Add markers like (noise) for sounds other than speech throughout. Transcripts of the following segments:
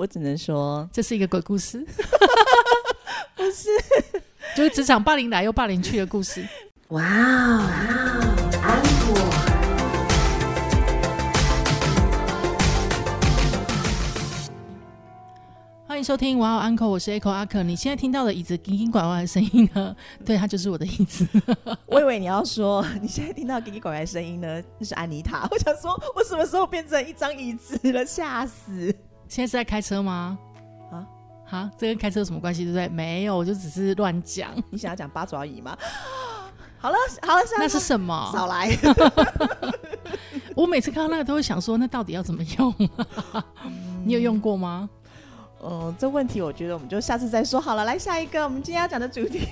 我只能说这是一个鬼故事，(laughs) 不是。(laughs) 就是职场霸凌来又霸凌去的故事。哇哦，安果。欢迎收听哇哦 Uncle，我是 Echo 阿克。你现在听到的椅子叮叮拐拐的声音呢？(laughs) 对，它就是我的椅子。我以为你要说你现在听到叮叮拐拐的声音呢，那是安妮塔。我想说，我什么时候变成一张椅子了？吓死！现在是在开车吗？啊？哈，这跟开车有什么关系？对不对？没有，我就只是乱讲。你想要讲八爪椅吗？(gasps) 好了，好了，那是什么？少来！(laughs) 我每次看到那个都会想说，那到底要怎么用？你有用过吗？嗯，这问题我觉得我们就下次再说好了。来下一个，我们今天要讲的主题。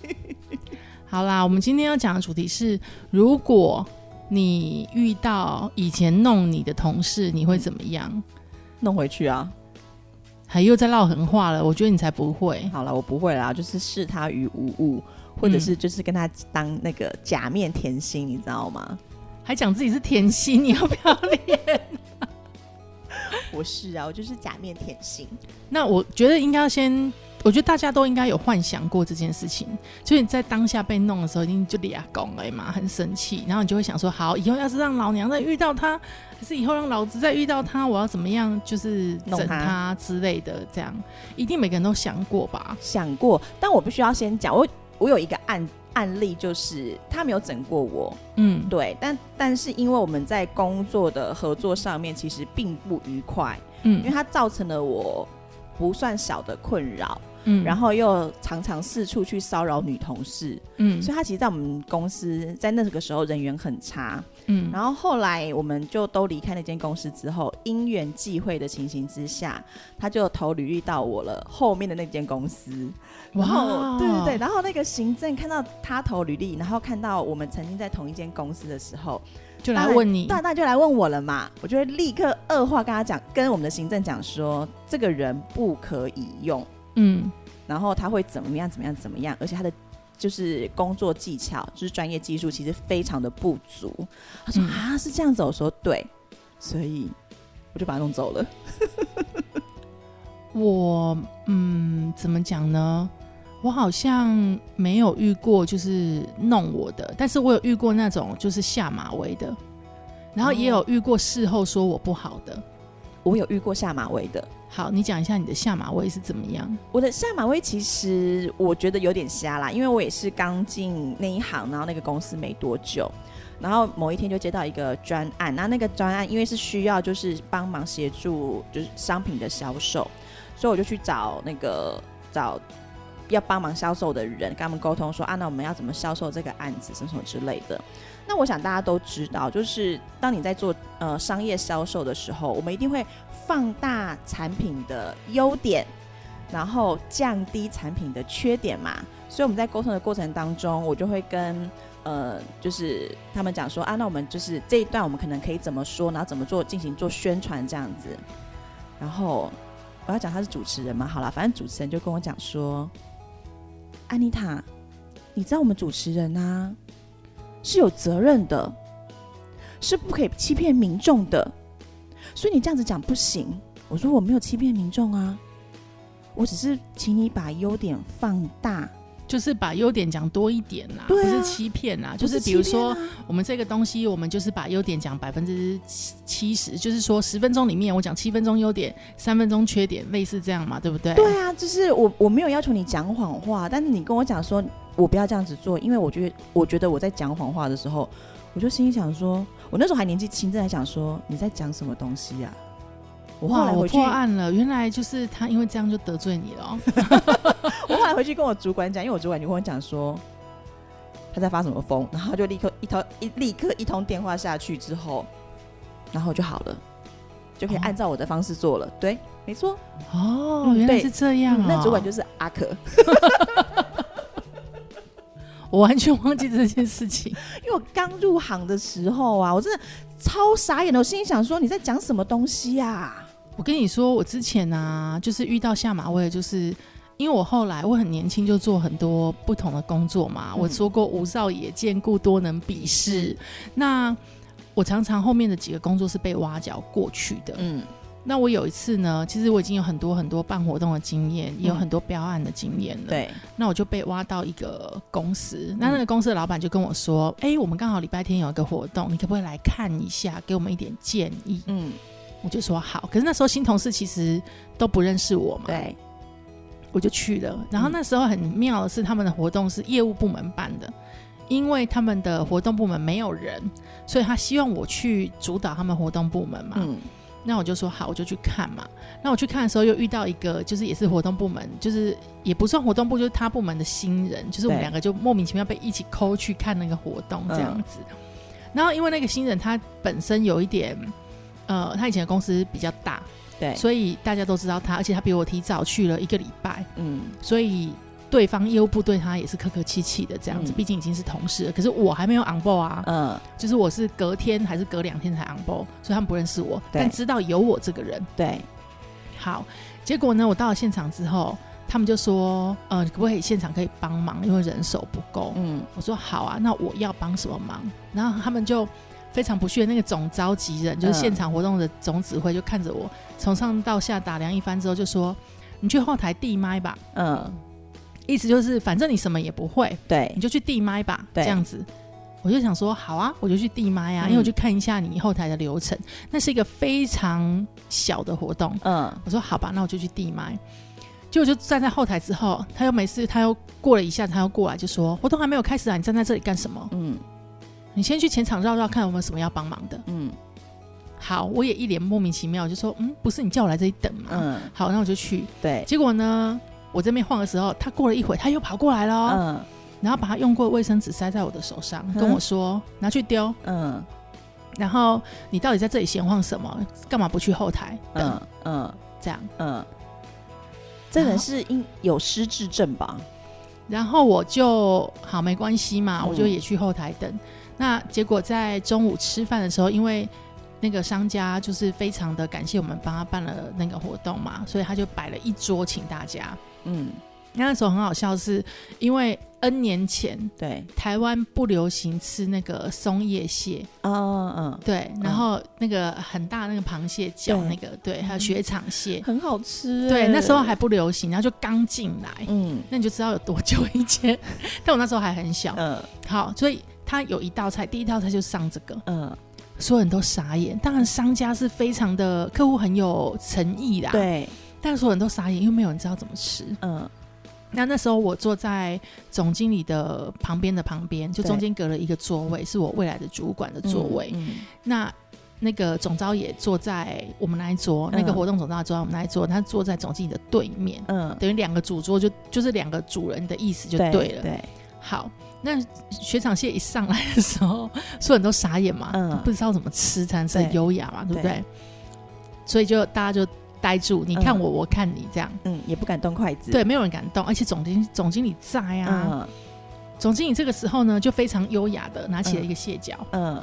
(laughs) 好啦，我们今天要讲的主题是：如果你遇到以前弄你的同事，你会怎么样？弄回去啊？还又在唠狠话了？我觉得你才不会。好了，我不会啦，就是视他于无物，或者是就是跟他当那个假面甜心，你知道吗？还讲自己是甜心，你要不要脸？(laughs) 我是啊，我就是假面甜心。那我觉得应该要先，我觉得大家都应该有幻想过这件事情，就是你在当下被弄的时候，一定就俩拱了嘛，很生气，然后你就会想说，好，以后要是让老娘再遇到他，还是以后让老子再遇到他，我要怎么样，就是整他之类的，这样一定每个人都想过吧？想过，但我必须要先讲，我我有一个案。案例就是他没有整过我，嗯，对，但但是因为我们在工作的合作上面其实并不愉快，嗯，因为他造成了我不算小的困扰。嗯，然后又常常四处去骚扰女同事，嗯，所以他其实，在我们公司在那个时候人缘很差，嗯，然后后来我们就都离开那间公司之后，因缘际会的情形之下，他就投履历到我了后面的那间公司，然后对对对，然后那个行政看到他投履历，然后看到我们曾经在同一间公司的时候，就来问你，大大就来问我了嘛，我就会立刻二话跟他讲，跟我们的行政讲说，这个人不可以用。嗯，然后他会怎么样？怎么样？怎么样？而且他的就是工作技巧，就是专业技术，其实非常的不足。他说啊，是这样子。我说对，所以我就把他弄走了。(laughs) 我嗯，怎么讲呢？我好像没有遇过就是弄我的，但是我有遇过那种就是下马威的，然后也有遇过事后说我不好的。我有遇过下马威的。好，你讲一下你的下马威是怎么样？我的下马威其实我觉得有点瞎啦，因为我也是刚进那一行，然后那个公司没多久，然后某一天就接到一个专案，那那个专案因为是需要就是帮忙协助就是商品的销售，所以我就去找那个找要帮忙销售的人，跟他们沟通说啊，那我们要怎么销售这个案子什么什么之类的。那我想大家都知道，就是当你在做呃商业销售的时候，我们一定会放大产品的优点，然后降低产品的缺点嘛。所以我们在沟通的过程当中，我就会跟呃，就是他们讲说啊，那我们就是这一段我们可能可以怎么说，然后怎么做进行做宣传这样子。然后我要讲他是主持人嘛，好了，反正主持人就跟我讲说，安妮塔，你知道我们主持人啊。是有责任的，是不可以欺骗民众的，所以你这样子讲不行。我说我没有欺骗民众啊，我只是请你把优点放大，就是把优点讲多一点呐，不是欺骗呐。就是比如说我们这个东西，我们就是把优点讲百分之七七十，就是说十分钟里面我讲七分钟优点，三分钟缺点，类似这样嘛，对不对？对啊，就是我我没有要求你讲谎话，但是你跟我讲说。我不要这样子做，因为我觉得，我觉得我在讲谎话的时候，我就心里想说，我那时候还年纪轻，正在想说你在讲什么东西呀？我后来我破案了，原来就是他，因为这样就得罪你了。(laughs) 我后来回去跟我主管讲，因为我主管就跟我讲说他在发什么疯，然后就立刻一通一立刻一通电话下去之后，然后就好了，就可以按照我的方式做了。对，没错。哦，原来是这样啊！那主管就是阿可。(laughs) 我完全忘记这件事情，(laughs) 因为我刚入行的时候啊，我真的超傻眼的。我心里想说，你在讲什么东西呀？我跟你说，我之前啊，就是遇到下马威，就是因为我后来我很年轻就做很多不同的工作嘛。我说过，吴少爷见故多能鄙视。那我常常后面的几个工作是被挖角过去的。嗯。那我有一次呢，其实我已经有很多很多办活动的经验，也有嗯很多标案的经验了。，对，那我就被挖到一个公司，那那个公司的老板就跟我说：“哎、我们刚好礼拜天有一个活动，你可不可以来看一下，给我们一点建议嗯，？”我就说好。可是那时候新同事其实都不认识我嘛，对，我就去了。然后那时候很妙的是，他们的活动是业务部门办的，因为他们的活动部门没有人，所以他希望我去主导他们活动部门嘛。嗯，那我就说好，我就去看嘛。那我去看的时候，又遇到一个，就是也是活动部门，就是也不算活动部，就是他部门的新人，就是我们两个就莫名其妙被一起抠去看那个活动这样子。然后因为那个新人他本身有一点，呃，他以前的公司比较大，对，所以大家都知道他，而且他比我提早去了一个礼拜，嗯，所以。对方业务部对他也是客客气气的这样子，嗯毕竟已经是同事了。可是我还没有 on board 啊，嗯，就是我是隔天还是隔两天才 on board，所以他们不认识我，但知道有我这个人。对，好，结果呢，我到了现场之后，他们就说，呃，可不可以现场可以帮忙，因为人手不够。嗯，我说好啊，那我要帮什么忙？然后他们就非常不屑，那个总召集人就是嗯现场活动的总指挥，就看着我从上到下打量一番之后，就说：“你去后台递麦吧。嗯，”意思就是，反正你什么也不会，对你，就去递麦吧，对这样子。我就想说，好啊，我就去递麦啊，嗯因为我去看一下你后台的流程。那是一个非常小的活动，嗯，我说好吧，那我就去递麦。结果就站在后台之后，他又没事，他又过了一下，他又过来就说：“活动还没有开始啊，你站在这里干什么？嗯，你先去前场绕绕看有没有什么要帮忙的。嗯，”好，我也一脸莫名其妙，我就说：“嗯，不是你叫我来这里等吗？”嗯，好，那我就去。对，结果呢，我这边晃的时候，他过了一会，他又跑过来了哦，嗯，然后把他用过的卫生纸塞在我的手上，跟我说：“拿去丢。嗯，”然后你到底在这里闲晃什么？干嘛不去后台等？嗯，嗯，这样。嗯，这人是因有失智症吧？然后我就好没关系嘛，嗯我就也去后台等。那结果在中午吃饭的时候，因为那个商家就是非常的感谢我们帮他办了那个活动嘛，所以他就摆了一桌请大家。嗯，那时候很好笑是，因为 N 年前对，台湾不流行吃那个松叶蟹，嗯嗯，对，然后那个很大那个螃蟹脚那个，对，还有雪场蟹，很好吃欸。对，那时候还不流行，然后就刚进来，嗯。那你就知道有多久以前。(laughs) 但我那时候还很小，嗯。好，所以他有一道菜，第一道菜就上这个，嗯，所有人都傻眼。当然，商家是非常的客户很有诚意啦，，对，但所有人都傻眼，因为没有人知道怎么吃。嗯。那那时候我坐在总经理的旁边的旁边，就中间隔了一个座位，是我未来的主管的座位。嗯那那个总招也坐在我们那一桌，那个嗯活动总招也坐在我们那一桌，他坐在总经理的对面，嗯，等于两个主桌就就是两个主人的意思就对对了。对，好，那雪场蟹一上来的时候，所有人都傻眼嘛，嗯。不知道怎么吃才能吃优雅嘛，对不对？对？所以就大家就呆住，你看嗯我，我看你，这样。嗯，也不敢动筷子。对，没有人敢动，而且总经总经理在啊。嗯总经理这个时候呢，就非常优雅的拿起了一个蟹脚，嗯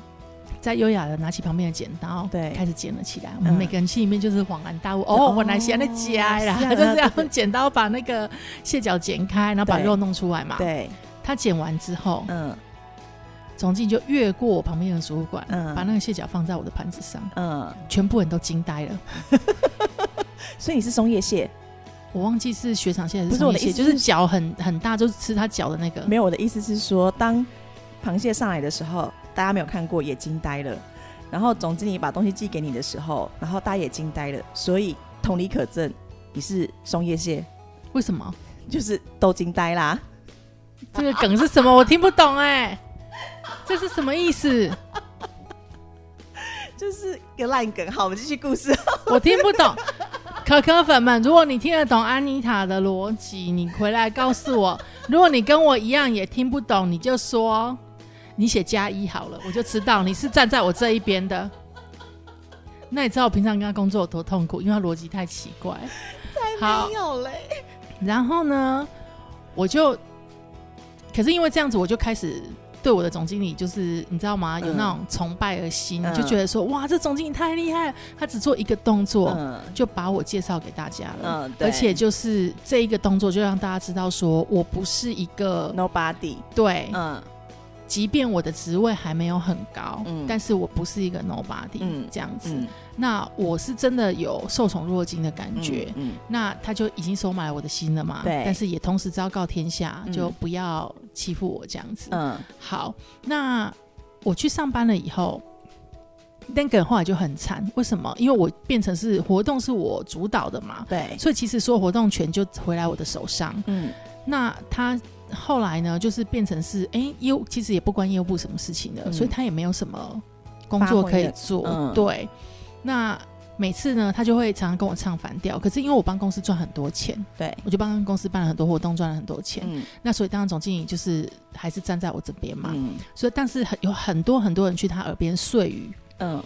在优雅的拿起旁边的剪刀，对开始剪了起来。我们嗯每个人心里面就是恍然大悟，哦哦，我来先在夹啦，是啊 (laughs) 就是要用剪刀把那个蟹脚剪开，然后把肉弄出来嘛。对，他剪完之后，嗯总经理就越过我旁边的主管，嗯把那个蟹脚放在我的盘子上，嗯，全部人都惊呆了。(laughs) (laughs) 所以你是松叶蟹？我忘记是雪场蟹还不是是松叶蟹，我的意思就是脚很很大，就是吃它脚的那个。没有，我的意思是说，当螃蟹上来的时候，大家没有看过，也惊呆了。然后总之你把东西寄给你的时候，然后大家也惊呆了。所以同理可证，你是松叶蟹，为什么？就是都惊呆啦。这个梗是什么？我听不懂哎、这是什么意思？(laughs) 就是一个烂梗。好，我们继续故事。(laughs) 我听不懂。可可粉们，如果你听得懂安妮塔的逻辑，你回来告诉我。如果你跟我一样也听不懂，你就说你写加一好了，我就知道你是站在我这一边的。那你知道我平常跟他工作有多痛苦，因为他逻辑太奇怪。好没，有嘞。然后呢，我就，可是因为这样子，我就开始对我的总经理，就是你知道吗？有那种崇拜的心，嗯就觉得说，哇，这总经理太厉害了，他只做一个动作，嗯就把我介绍给大家了。嗯，对而且就是这一个动作，就让大家知道说我不是一个、nobody。对，嗯即便我的职位还没有很高，嗯但是我不是一个 nobody，、嗯这样子。嗯那我是真的有受宠若惊的感觉。嗯那他就已经收买了我的心了嘛？对但是也同时昭告天下，嗯就不要欺负我这样子。嗯好，那我去上班了以后，那个后来就很惨。为什么？因为我变成是活动是我主导的嘛，对，所以其实所有活动权就回来我的手上。嗯那他后来呢，就是变成是，哎、业务其实也不关业务部什么事情的，嗯所以他也没有什么工作可以做。对，那每次呢，他就会常常跟我唱反调。可是因为我帮公司赚很多钱，对，我就帮公司办了很多活动，赚了很多钱。嗯那所以当然总经理就是还是站在我这边嘛。嗯所以但是很有很多很多人去他耳边碎语，嗯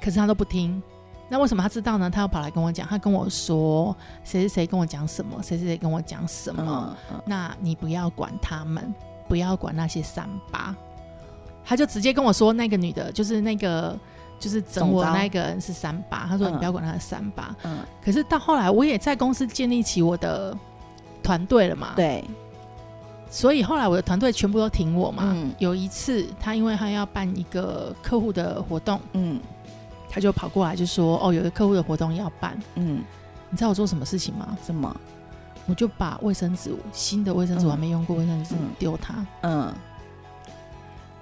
可是他都不听。那为什么他知道呢？他要跑来跟我讲，他跟我说谁谁谁跟我讲什么，谁谁谁跟我讲什么。嗯那你不要管他们，不要管那些三八。他就直接跟我说，那个女的，就是那个，就是整我那个人是三八。他说嗯你不要管他的三八。嗯，可是到后来，我也在公司建立起我的团队了嘛。。对，所以后来我的团队全部都挺我嘛。嗯有一次，他因为他要办一个客户的活动，嗯他就跑过来就说：“哦，有一个客户的活动要办，嗯，你知道我做什么事情吗？什么？我就把卫生纸，新的卫生纸嗯我还没用过卫生纸嗯丢他。嗯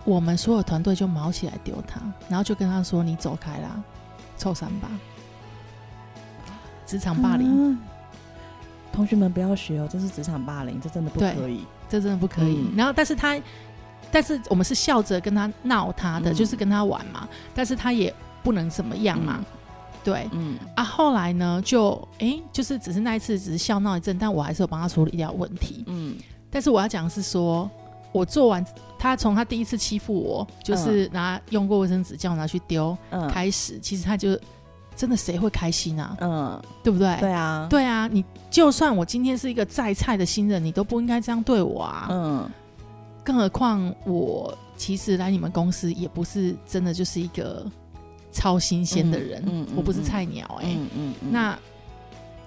我们所有团队就毛起来丢他，然后就跟他说：“你走开啦，臭三八。”职场霸凌，嗯同学们不要学哦，这是职场霸凌，这真的不可以。这真的不可以。嗯然后，但是他，但是我们是笑着跟他闹他的，嗯就是跟他玩嘛。但是他也不能怎么样嘛，对。嗯啊，后来呢，就哎，就是只是那一次只是笑闹一阵，但我还是有帮他处理掉问题。嗯但是我要讲的是说，我做完他从他第一次欺负我，就是拿用过卫生纸叫我拿去丢嗯开始，其实他就真的谁会开心啊？嗯，对不对？对啊，对啊，你就算我今天是一个再菜的新人，你都不应该这样对我啊！嗯更何况我其实来你们公司也不是真的就是一个超新鲜的人，嗯嗯嗯我不是菜鸟哎、嗯嗯嗯，那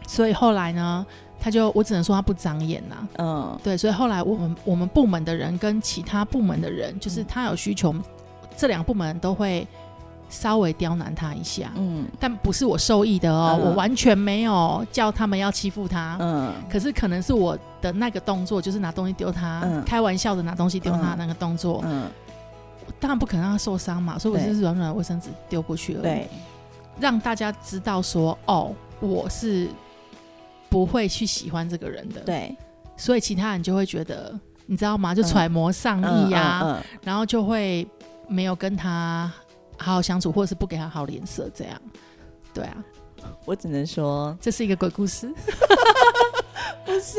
所以后来呢，他就我只能说他不长眼呐、嗯。对，所以后来我们我们部门的人跟其他部门的人，就是嗯。他有需求，这两个部门都会稍微刁难他一下，嗯。但不是我受益的哦，嗯。我完全没有叫他们要欺负他。嗯。可是可能是我的那个动作，就是拿东西丢他，嗯。开玩笑的拿东西丢他那个动作，嗯，我当然不可能让他受伤嘛，所以我就是软软的卫生纸丢过去而已，对，让大家知道说，哦，我是不会去喜欢这个人的，，对，所以其他人就会觉得，你知道吗？就揣摩上意啊，嗯。然后就会没有跟他好好相处，或者是不给他好脸色，这样，对啊，我只能说，这是一个鬼故事，(laughs) 不是。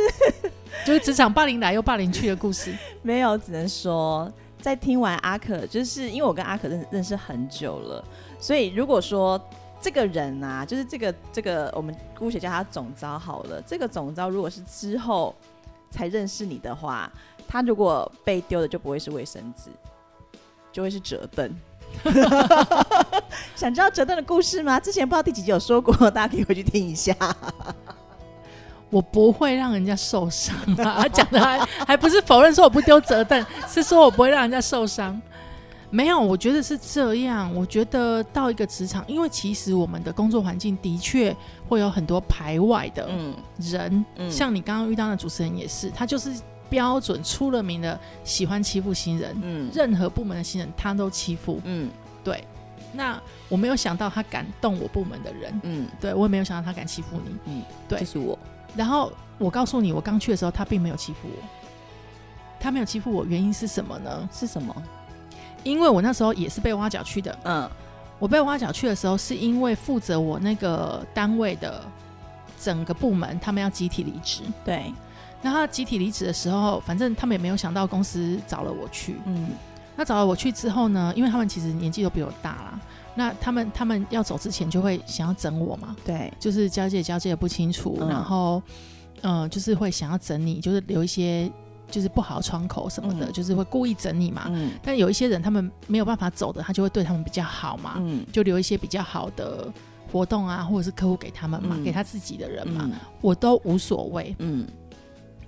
就是职场霸凌来又霸凌去的故事。没有，只能说，在听完阿可，就是因为我跟阿可认认识很久了，所以如果说这个人啊，就是这个这个，我们姑且叫他总招好了。这个总招如果是之后才认识你的话，他如果被丢的就不会是卫生纸，就会是折凳。(laughs) 想知道折凳的故事吗？之前不知道第几集有说过，大家可以回去听一下。我不会让人家受伤啊！他讲的还还不是否认说我不丢责任，是说我不会让人家受伤。没有，我觉得是这样。我觉得到一个职场，因为其实我们的工作环境的确会有很多排外的嗯人，嗯像你刚刚遇到的主持人也是，他就是标准出了名的喜欢欺负新人，嗯任何部门的新人他都欺负。嗯对，那我没有想到他敢动我部门的人，嗯对我也没有想到他敢欺负你。嗯，对就是我。然后我告诉你，我刚去的时候，他并没有欺负我。他没有欺负我，原因是什么呢？是什么？因为我那时候也是被挖角去的。嗯我被挖角去的时候，是因为负责我那个单位的整个部门，他们要集体离职。对，那他集体离职的时候，反正他们也没有想到公司找了我去。嗯那找了我去之后呢，因为他们其实年纪都比我大啦，那他们他们要走之前就会想要整我嘛，对，就是交接交接的不清楚，嗯。然后嗯、呃就是会想要整你，就是留一些就是不好的窗口什么的，嗯。就是会故意整你嘛。嗯。但有一些人他们没有办法走的，他就会对他们比较好嘛，嗯。就留一些比较好的活动啊，或者是客户给他们嘛，嗯。给他自己的人嘛，嗯。我都无所谓。嗯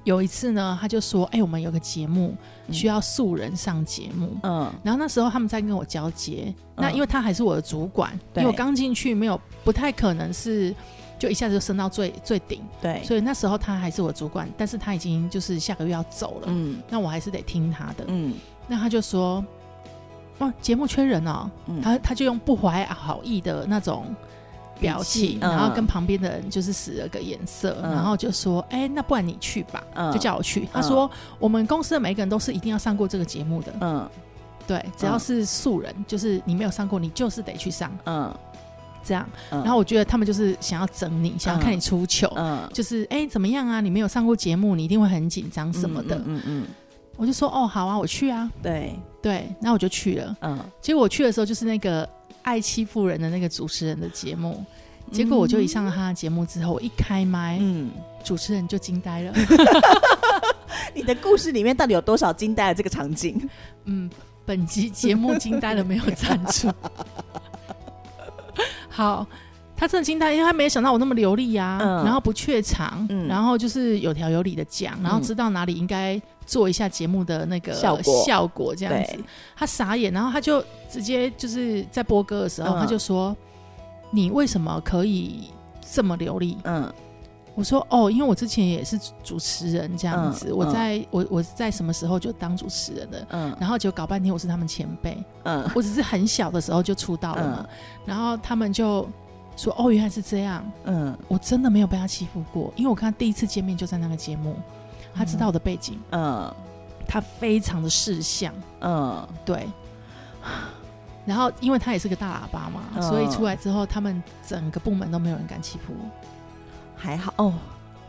有一次呢，他就说：“哎、我们有个节目嗯。需要素人上节目。嗯。然后那时候他们在跟我交接，那嗯因为他还是我的主管，对。因为我刚进去，没有不太可能是就一下子就升到最最顶，对，所以那时候他还是我主管，但是他已经就是下个月要走了，嗯。那我还是得听他的。嗯。那他就说：“哇，节目缺人哦。嗯。他他就用不怀好意的那种表情，嗯然后跟旁边的人就是使了个眼色，嗯然后就说：“哎、那不然你去吧。嗯就叫我去。他说：“我们公司的每一个人都是一定要上过这个节目的，嗯对，只要是素人，就是你没有上过，你就是得去上。嗯这样，嗯，然后我觉得他们就是想要整你，想要看你出糗，嗯就是哎、怎么样啊？你没有上过节目，你一定会很紧张什么的。嗯嗯嗯，我就说：“哦，好啊，我去啊。对，”对，那我就去了。嗯，结果我去的时候就是那个爱欺负人的那个主持人的节目，结果我就一上了他的节目之后，我一开麦，嗯，主持人就惊呆了。(laughs) 你的故事里面到底有多少惊呆了这个场景？嗯，本集节目惊呆了没有赞助。(laughs) 好，他真的惊呆，因为他没想到我那么流利呀、嗯。然后不怯场，嗯。然后就是有条有理的讲，然后嗯知道哪里应该做一下节目的那个效果。效果这样子。他傻眼，然后他就直接就是在播歌的时候，嗯。他就说：“你为什么可以这么流利？”嗯。我说哦，因为我之前也是主持人这样子，嗯我在我我在什么时候就当主持人的，嗯。然后就搞半天我是他们前辈，嗯。我只是很小的时候就出道了嘛，然后他们就说哦原来是这样，嗯我真的没有被他欺负过，因为我跟他第一次见面就在那个节目，他知道我的背景，嗯他非常的识相，嗯对。然后，因为他也是个大喇叭嘛，嗯所以出来之后，他们整个部门都没有人敢欺负我。还好哦，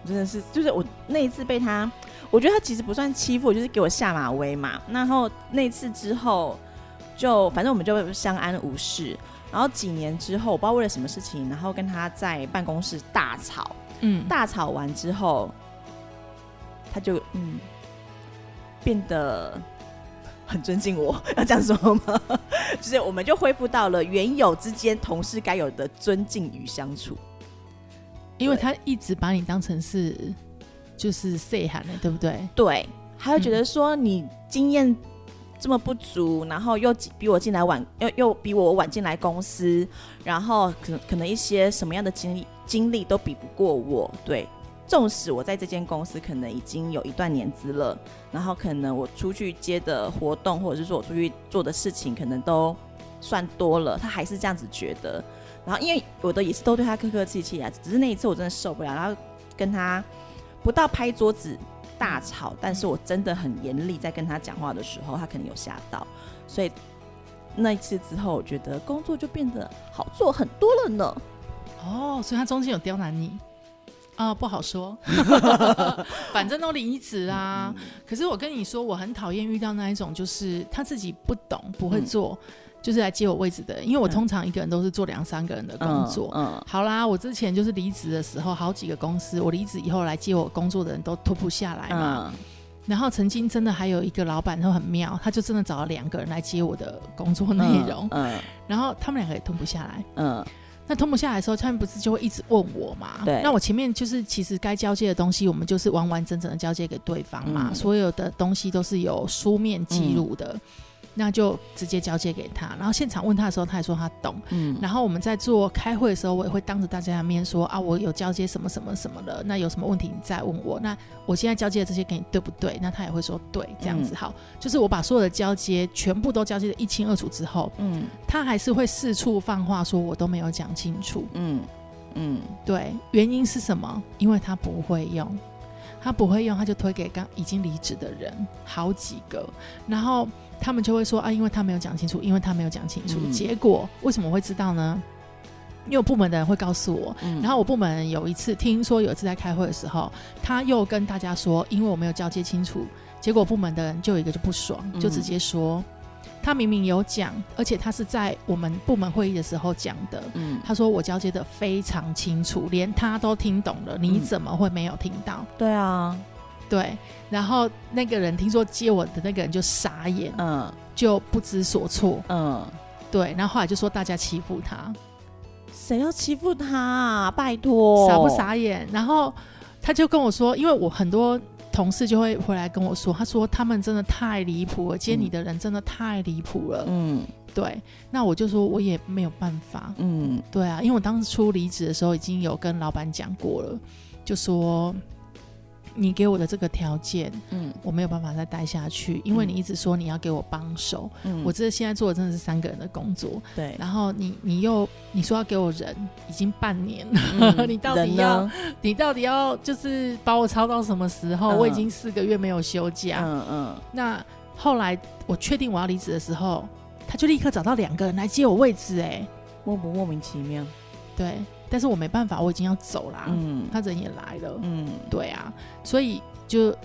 真的是，就是我那一次被他，我觉得他其实不算欺负，就是给我下马威嘛。然后那次之后，就反正我们就相安无事。然后几年之后，我不知道为了什么事情，然后跟他在办公室大吵，嗯，大吵完之后，他就嗯变得很尊敬我，要这样说吗？(laughs) 就是我们就恢复到了原有之间同事该有的尊敬与相处。因为他一直把你当成是就是 say 喊的，对不对？对，他会觉得说你经验这么不足，然后又比我进来晚，又又比我晚进来公司，然后可能可能一些什么样的经历经历都比不过我。对，纵使我在这间公司可能已经有一段年资了，然后可能我出去接的活动，或者是说我出去做的事情，可能都算多了，他还是这样子觉得。然后因为我的也是都对他客客气气啊，只是那一次我真的受不了，然后跟他不到拍桌子大吵，但是我真的很严厉，在跟他讲话的时候，他可能有吓到，所以那一次之后，我觉得工作就变得好做很多了呢。哦，所以他中间有刁难你啊、不好说，(laughs) 反正都离职啊。可是我跟你说，我很讨厌遇到那一种，就是他自己不懂、不会做，就是来接我位置的人。因为我嗯通常一个人都是做两三个人的工作。嗯好啦，我之前就是离职的时候，好几个公司，我离职以后来接我工作的人都脱不下来嘛。嗯然后曾经真的还有一个老板，他很妙，他就真的找了两个人来接我的工作内容，嗯然后他们两个也吞不下来。嗯那吞不下来的时候，他们不是就会一直问我嘛？对那我前面就是其实该交接的东西，我们就是完完整整的交接给对方嘛，嗯所有的东西都是有书面记录的。那就直接交接给他，然后现场问他的时候，他也说他懂。嗯然后我们在做开会的时候，我也会当着大家的面说啊，我有交接什么什么什么的，那有什么问题你再问我。那我现在交接的这些给你对不对？那他也会说对，这样子嗯好。就是我把所有的交接全部都交接的一清二楚之后，嗯他还是会四处放话说我都没有讲清楚。嗯嗯对，原因是什么？因为他不会用，他不会用，他就推给刚已经离职的人好几个，然后他们就会说啊，因为他没有讲清楚，因为他没有讲清楚。嗯结果为什么会知道呢？因为我部门的人会告诉我，嗯然后我部门有一次听说有一次在开会的时候，他又跟大家说，因为我没有交接清楚，结果部门的人就有一个就不爽，就直接说。他明明有讲，而且他是在我们部门会议的时候讲的。嗯他说我交接的非常清楚，连他都听懂了，你嗯怎么会没有听到？对啊对，然后那个人听说接我的那个人就傻眼，嗯就不知所措。嗯，对，然后后来就说大家欺负他，谁要欺负他啊？拜托，傻不？傻眼？然后他就跟我说，因为我很多同事就会回来跟我说，他说他们真的太离谱了，接你的人真的太离谱了。嗯对，那我就说我也没有办法。嗯对啊，因为我当初离职的时候已经有跟老板讲过了，就说你给我的这个条件，嗯。我没有办法再待下去，因为嗯你一直说你要给我帮手，嗯，我这现在做的真的是三个人的工作，对，然后你你又你说要给我人，已经半年了，嗯 (laughs) 你到底要？你到底要就是把我操到什么时候？嗯。我已经四个月没有休假，嗯嗯。那后来我确定我要离职的时候，他就立刻找到两个人来接我位置，哎，莫不莫名其妙？对，但是我没办法，我已经要走啦，嗯他人也来了，嗯对啊，所以就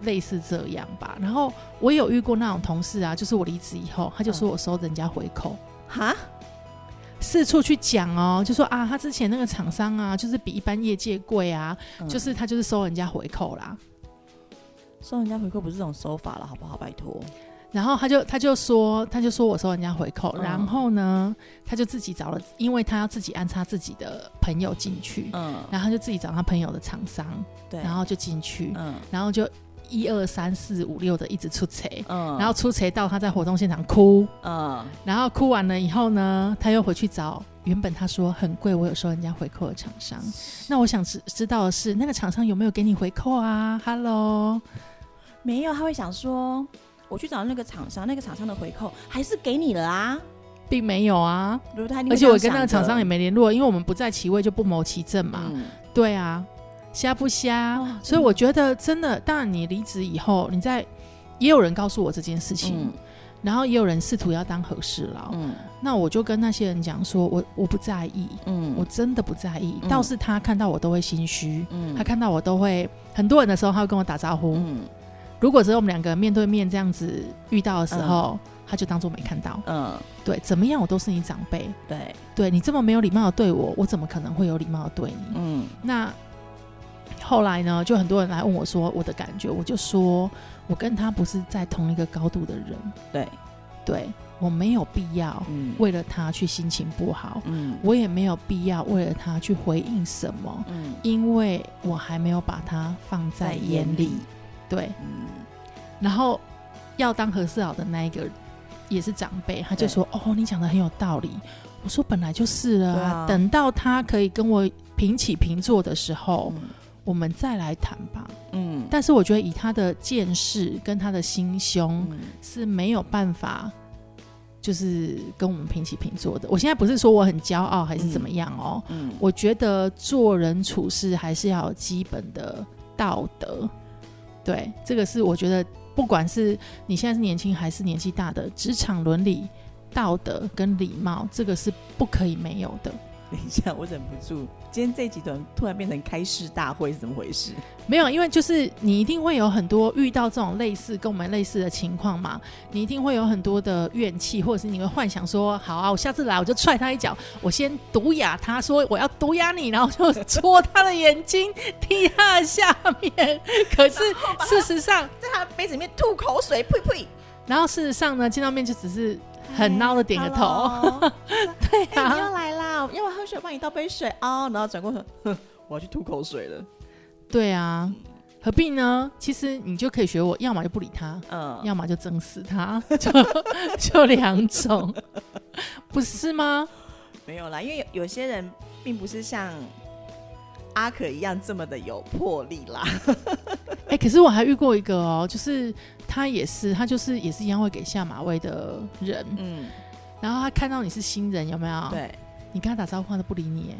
类似这样吧。然后我有遇过那种同事啊，就是我离职以后，他就说我收人家回扣，哈，四处去讲哦，就说啊，他之前那个厂商啊，就是比一般业界贵啊，嗯就是他就是收人家回扣啦。收人家回扣不是这种手法了，好不好？拜托。然后他就他就说他就说我收人家回扣，嗯。然后呢，他就自己找了，因为他要自己安插自己的朋友进去，嗯，然后他就自己找他朋友的厂商，对，然后就进去，嗯。然后就一二三四五六的一直出贼，嗯，然后出贼到他在活动现场哭，嗯。然后哭完了以后呢，他又回去找原本他说很贵，我有收人家回扣的厂商。那我想知知道的是，那个厂商有没有给你回扣啊？Hello，没有，他会想说，我去找那个厂商，那个厂商的回扣还是给你了啊，并没有啊，而且我跟那个厂商也没联络，因为我们不在其位就不谋其政嘛。嗯对啊，瞎不瞎？哦所以我觉得真的，当然你离职以后，你在也有人告诉我这件事情，嗯然后也有人试图要当和事佬。嗯那我就跟那些人讲说，我我不在意，嗯我真的不在意。嗯倒是他看到我都会心虚，嗯他看到我都会很多人的时候，他会跟我打招呼。嗯如果只有我们两个面对面这样子遇到的时候，他就当做没看到。嗯，对，怎么样我都是你长辈，对，对你这么没有礼貌的对我，我怎么可能会有礼貌的对你？嗯。那后来呢，就很多人来问我说我的感觉，我就说我跟他不是在同一个高度的人，对，对我没有必要嗯。为了他去心情不好，嗯。我也没有必要为了他去回应什么，嗯。因为我还没有把他放在眼里。对，嗯然后要当和事佬的那一个也是长辈，他就说：“哦，你讲的很有道理。”我说：“本来就是了啊，啊等到他可以跟我平起平坐的时候，嗯我们再来谈吧。”嗯但是我觉得以他的见识跟他的心胸嗯是没有办法，就是跟我们平起平坐的。我现在不是说我很骄傲还是怎么样哦，嗯我觉得做人处事还是要有基本的道德。对，这个是我觉得，不管是你现在是年轻还是年纪大的，职场伦理、道德跟礼貌，这个是不可以没有的。(laughs) 等一下，我忍不住，今天这一集突然突然变成开市大会是怎么回事？没有，因为就是你一定会有很多遇到这种类似跟我们类似的情况嘛，你一定会有很多的怨气，或者是你会幻想说，好啊，我下次来我就踹他一脚，我先毒哑他，说我要毒哑你，然后就 (laughs) 戳他的眼睛，踢他的下面。可是事实上，在他杯子里面吐口水，呸呸，然后事实上呢，见到面就只是很孬的点个头 (laughs) 对哎、你啊，又来啦，要不要喝水？我帮你倒杯水哦。然后转过头，哼，我要去吐口水了。对啊，何必呢？其实你就可以学我，要么就不理他，嗯，要么就整死他，(laughs) 就 (laughs) 就两种，不是吗？没有啦，因为有有些人并不是像阿可一样这么的有魄力啦。(laughs) 哎、可是我还遇过一个哦，就是他也是，他就是也是一样会给下马威的人，嗯，然后他看到你是新人，有没有？，对，你跟他打招呼，他都不理你，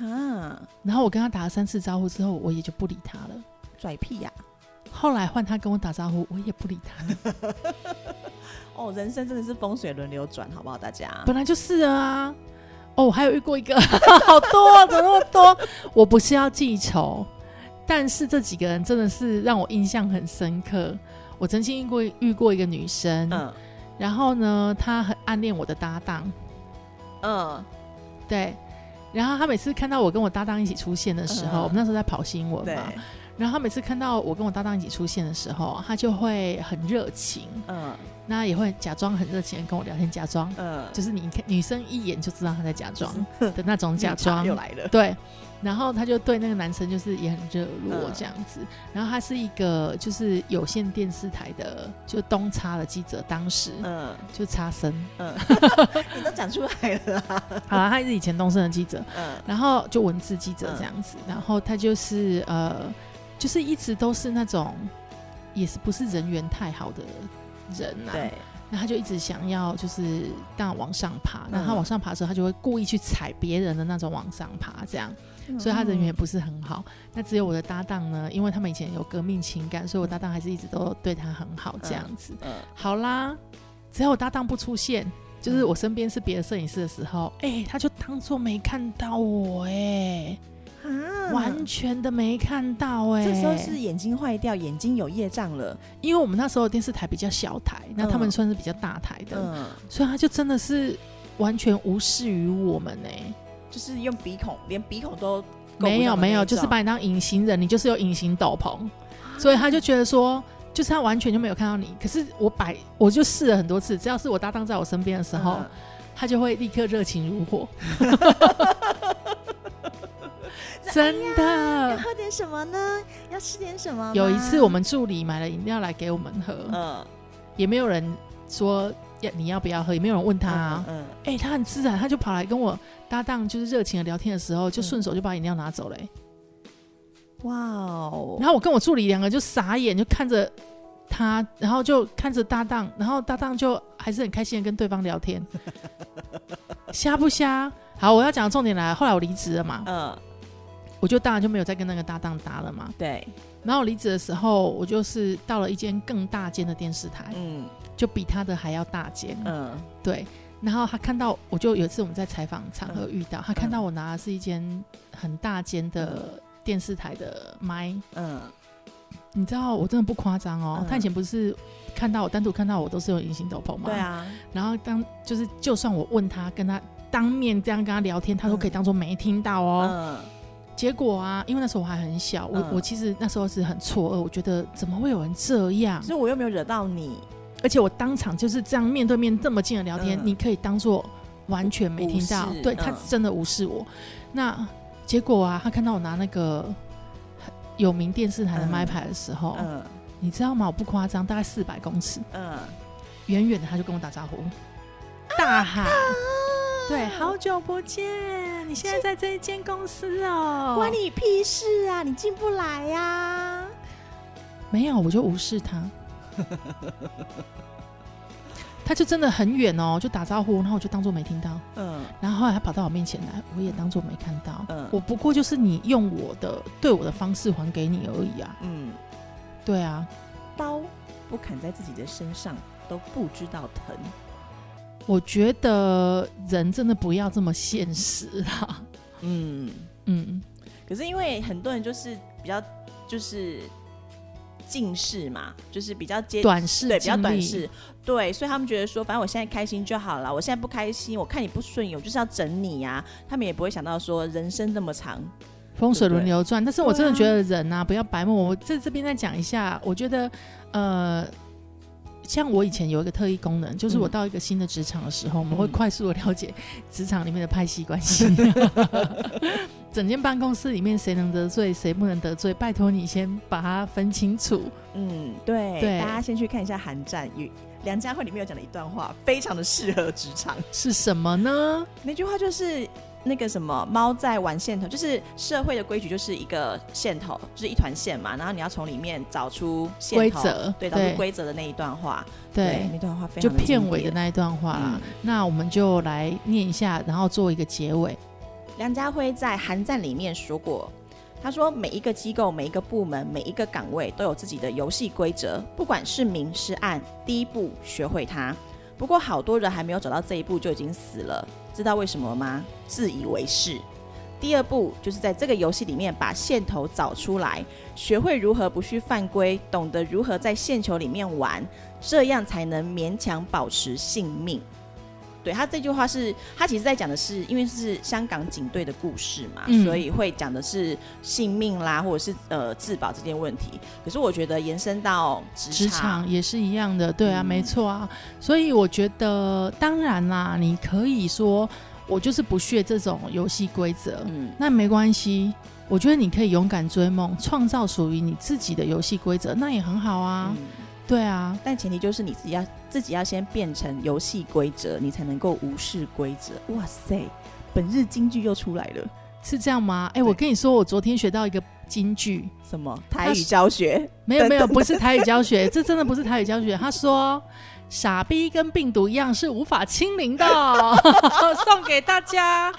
哎。啊，然后我跟他打了三次招呼之后，我也就不理他了。拽屁呀、后来换他跟我打招呼，我也不理他了。(laughs) 哦，人生真的是风水轮流转，好不好？大家，本来就是啊。哦，我还有遇过一个，(laughs) 好多、啊，怎么那么多？我不是要记仇，但是这几个人真的是让我印象很深刻。我曾经遇过遇过一个女生，嗯然后呢，她很暗恋我的搭档，嗯，对。然后他每次看到我跟我搭档一起出现的时候，嗯我们那时候在跑新闻嘛，，然后他每次看到我跟我搭档一起出现的时候，他就会很热情，嗯。那也会假装很热情的跟我聊天，假装。嗯，就是你看女生一眼就知道他在假装 (laughs) 的那种假装。又来了，对，然后他就对那个男生就是也很热络嗯这样子。然后他是一个就是有线电视台的就东差的记者，当时嗯。就差生。嗯，(laughs) 你都讲出来了。啊，好了，他是以前东升的记者，嗯。然后就文字记者这样子，然后他就是呃，就是一直都是那种也是不是人缘太好的人啊。对，那他就一直想要就是当然往上爬，那他嗯往上爬的时候，他就会故意去踩别人的那种往上爬，这样，所以他人缘也不是很好。那只有我的搭档呢，因为他们以前有革命情感，所以我搭档还是一直都对他很好，这样子。嗯好啦，只要我搭档不出现，就是我身边是别的摄影师的时候，哎、他就当做没看到我、哎、啊。完全的没看到、哎，这时候是眼睛坏掉，眼睛有业障了，因为我们那时候电视台比较小台，那他们嗯算是比较大台的，嗯，所以他就真的是完全无视于我们呢、就是用鼻孔，连鼻孔都没有没有，就是把你当隐形人，你就是有隐形斗篷，所以他就觉得说，就是他完全就没有看到你。可是我摆，我就试了很多次，只要是我搭档在我身边的时候，嗯。他就会立刻热情如火。真的。要的，喝点什么呢？要吃点什么？有一次我们助理买了饮料来给我们喝，嗯。也没有人说要你要不要喝，也没有人问他、啊。嗯哎、他很自然，他就跑来跟我搭档，就是热情的聊天的时候，就嗯。顺手就把饮料拿走了、欸。哇哦，然后我跟我助理两个就傻眼，就看着他，然后就看着搭档，然后搭档就还是很开心的跟对方聊天，(laughs) 瞎不瞎？好，我要讲的重点来了，后来我离职了嘛，嗯我就当然就没有再跟那个搭档搭了嘛。对，然后我离职的时候，我就是到了一间更大间的电视台，嗯。就比他的还要大间。嗯。对，然后他看到，我就有一次我们在采访场合遇到，他看嗯到我拿的是一间很大间的电视台的麦，嗯。你知道我真的不夸张哦，嗯。他以前不是看到我单独看到我都是用隐形斗篷吗？对。啊，然后当就是就算我问他，跟他当面这样跟他聊天，他都可以当做没听到哦。嗯结果啊，因为那时候我还很小，我、嗯我其实那时候是很错愕，我觉得怎么会有人这样？所以我又没有惹到你，而且我当场就是这样面对面这么近的聊天，嗯你可以当做完全没听到，对他嗯真的无视我。那结果啊，他看到我拿那个很有名电视台的嗯麦牌的时候，嗯你知道吗？我不夸张，大概四百公尺，嗯，远远的他就跟我打招呼，大喊：“对，好久不见！你现在在这一间公司哦。”关你屁事啊！你进不来呀。没有，我就无视他。(laughs) 他就真的很远哦，就打招呼，然后我就当做没听到。嗯然后后来他跑到我面前来，我也当做没看到。嗯我不过就是你用我的对我的方式还给你而已啊。嗯，对啊，刀不砍在自己的身上都不知道疼。我觉得人真的不要这么现实啦。嗯，嗯，可是因为很多人就是比较就是近视嘛，就是比较接短视对比较短视，对，所以他们觉得说，反正我现在开心就好了，我现在不开心，我看你不顺眼，我就是要整你呀、他们也不会想到说人生那么长，风水轮流转。但是我真的觉得人啊，不要白目。我在这边再讲一下，我觉得呃。像我以前有一个特异功能，就是我嗯到一个新的职场的时候，我们会嗯快速的了解职场里面的派系关系。(laughs) 整间办公室里面谁能得罪，谁不能得罪，拜托你先把它分清楚。嗯，对，对大家先去看一下《寒战》与梁家辉里面有讲的一段话，非常的适合职场。是什么呢？那句话就是那个什么猫在玩线头，就是社会的规矩就是一个线头，就是一团线嘛，然后你要从里面找出线头规则对，找出规则的那一段话，对，那段话非就常就片尾的那一段话啦。嗯那我们就来念一下，然后做一个结尾。梁家辉在《寒战》里面说过，他说每一个机构、每一个部门、每一个岗位都有自己的游戏规则，不管是明是暗，第一步学会它。不过好多人还没有走到这一步就已经死了，知道为什么吗？自以为是。第二步就是在这个游戏里面把线头找出来，学会如何不去犯规，懂得如何在线球里面玩，这样才能勉强保持性命。对他这句话是，他其实在讲的是，因为是香港警队的故事嘛，嗯所以会讲的是性命啦，或者是呃自保这件问题。可是我觉得延伸到职职场也是一样的，对啊，嗯没错啊。所以我觉得，当然啦，你可以说我就是不屑这种游戏规则，嗯，那没关系。我觉得你可以勇敢追梦，创造属于你自己的游戏规则，那也很好啊。嗯对啊，但前提就是你自己要自己要先变成游戏规则，你才能够无视规则。哇塞，本日金句又出来了，是这样吗？哎、对我跟你说，我昨天学到一个金句，什么台语教学？(laughs) 没有没有，不是台语教学，这 (laughs) 真的不是台语教学。他说，傻逼跟病毒一样是无法清零的，(laughs) 送给大家。